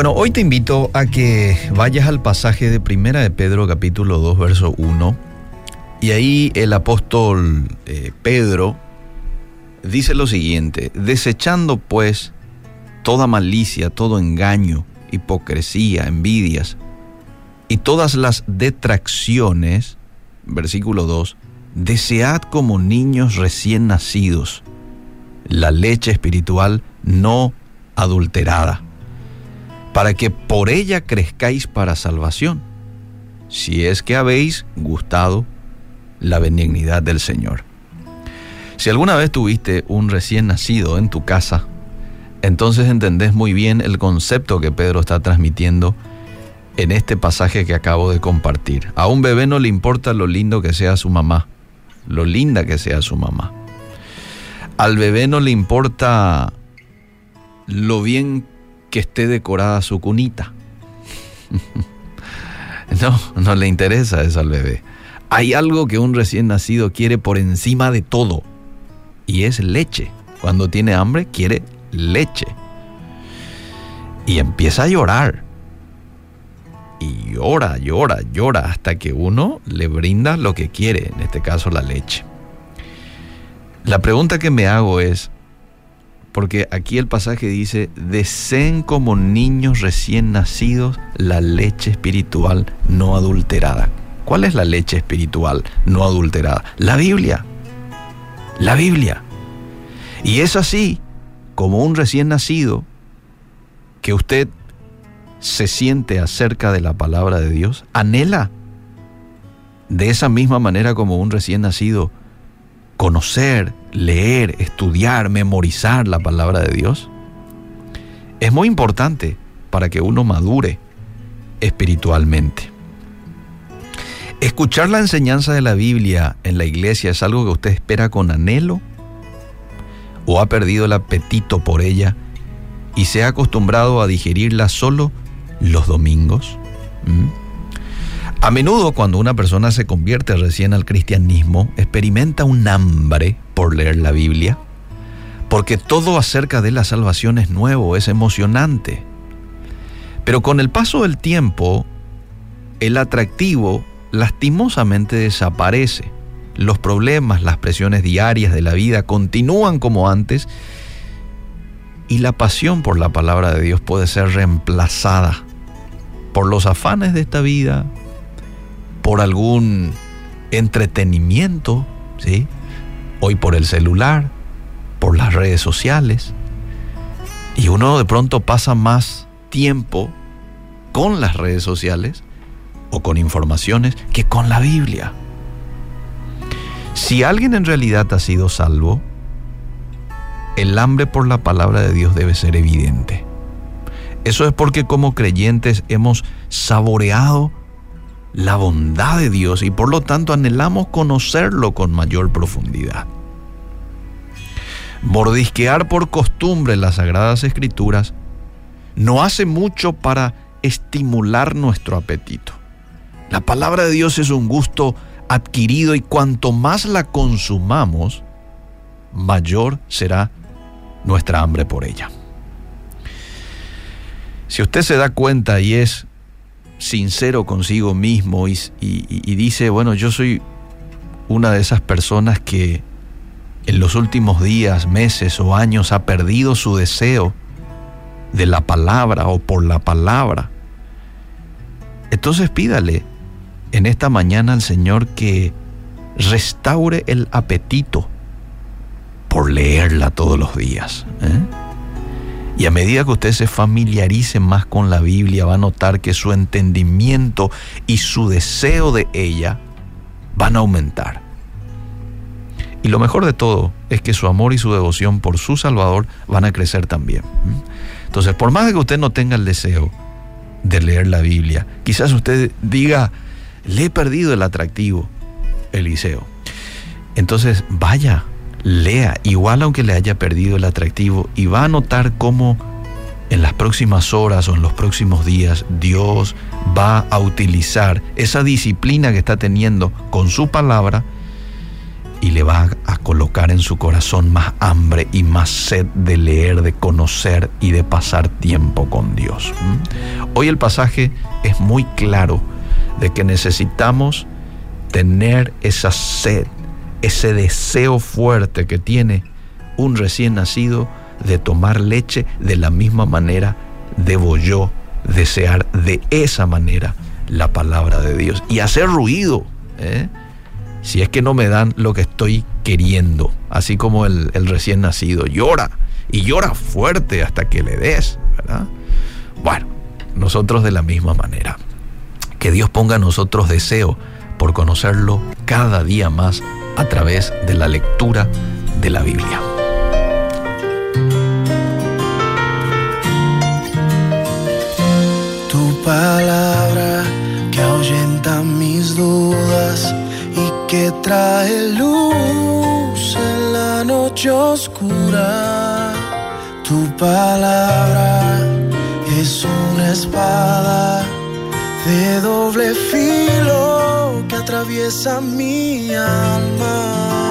Bueno, hoy te invito a que vayas al pasaje de Primera de Pedro capítulo 2 verso 1 y ahí el apóstol eh, Pedro dice lo siguiente, desechando pues toda malicia, todo engaño, hipocresía, envidias y todas las detracciones, versículo 2, desead como niños recién nacidos la leche espiritual no adulterada, para que por ella crezcáis para salvación, si es que habéis gustado la benignidad del Señor. Si alguna vez tuviste un recién nacido en tu casa, entonces entendés muy bien el concepto que Pedro está transmitiendo en este pasaje que acabo de compartir. A un bebé no le importa lo lindo que sea su mamá, lo linda que sea su mamá. Al bebé no le importa lo bien que esté decorada su cunita. no, no le interesa eso al bebé. Hay algo que un recién nacido quiere por encima de todo y es leche. Cuando tiene hambre quiere leche. Y empieza a llorar. Y llora, llora, llora hasta que uno le brinda lo que quiere, en este caso la leche. La pregunta que me hago es, porque aquí el pasaje dice, deseen como niños recién nacidos la leche espiritual no adulterada. ¿Cuál es la leche espiritual no adulterada? La Biblia. La Biblia. Y es así como un recién nacido que usted se siente acerca de la palabra de Dios, anhela de esa misma manera como un recién nacido conocer, leer, estudiar, memorizar la palabra de Dios. Es muy importante para que uno madure espiritualmente. Escuchar la enseñanza de la Biblia en la iglesia es algo que usted espera con anhelo o ha perdido el apetito por ella y se ha acostumbrado a digerirla solo los domingos? ¿Mm? A menudo cuando una persona se convierte recién al cristianismo, experimenta un hambre por leer la Biblia, porque todo acerca de la salvación es nuevo, es emocionante. Pero con el paso del tiempo, el atractivo lastimosamente desaparece los problemas, las presiones diarias de la vida continúan como antes y la pasión por la palabra de Dios puede ser reemplazada por los afanes de esta vida, por algún entretenimiento, ¿sí? Hoy por el celular, por las redes sociales. Y uno de pronto pasa más tiempo con las redes sociales o con informaciones que con la Biblia. Si alguien en realidad ha sido salvo, el hambre por la palabra de Dios debe ser evidente. Eso es porque como creyentes hemos saboreado la bondad de Dios y por lo tanto anhelamos conocerlo con mayor profundidad. Mordisquear por costumbre las sagradas escrituras no hace mucho para estimular nuestro apetito. La palabra de Dios es un gusto adquirido y cuanto más la consumamos, mayor será nuestra hambre por ella. Si usted se da cuenta y es sincero consigo mismo y, dice, bueno, yo soy una de esas personas que en los últimos días, meses o años ha perdido su deseo de la palabra o por la palabra, entonces pídale en esta mañana al Señor que restaure el apetito por leerla todos los días. ¿eh? Y a medida que usted se familiarice más con la Biblia, va a notar que su entendimiento y su deseo de ella van a aumentar. Y lo mejor de todo es que su amor y su devoción por su Salvador van a crecer también. Entonces, por más que usted no tenga el deseo de leer la Biblia, quizás usted diga, le he perdido el atractivo, Eliseo. Entonces, vaya, lea, igual aunque le haya perdido el atractivo, y va a notar cómo en las próximas horas o en los próximos días Dios va a utilizar esa disciplina que está teniendo con su palabra y le va a colocar en su corazón más hambre y más sed de leer, de conocer y de pasar tiempo con Dios. Hoy el pasaje es muy claro de que necesitamos tener esa sed, ese deseo fuerte que tiene un recién nacido de tomar leche de la misma manera debo yo desear de esa manera la palabra de Dios y hacer ruido. ¿eh? Si es que no me dan lo que estoy queriendo, así como el, recién nacido llora y llora fuerte hasta que le des. Bueno, nosotros de la misma manera. Que Dios ponga en nosotros deseo por conocerlo cada día más a través de la lectura de la Biblia. Tu palabra que ahuyenta mis dudas y que trae luz en la noche oscura. Tu palabra es una espada de doble filo que atraviesa mi alma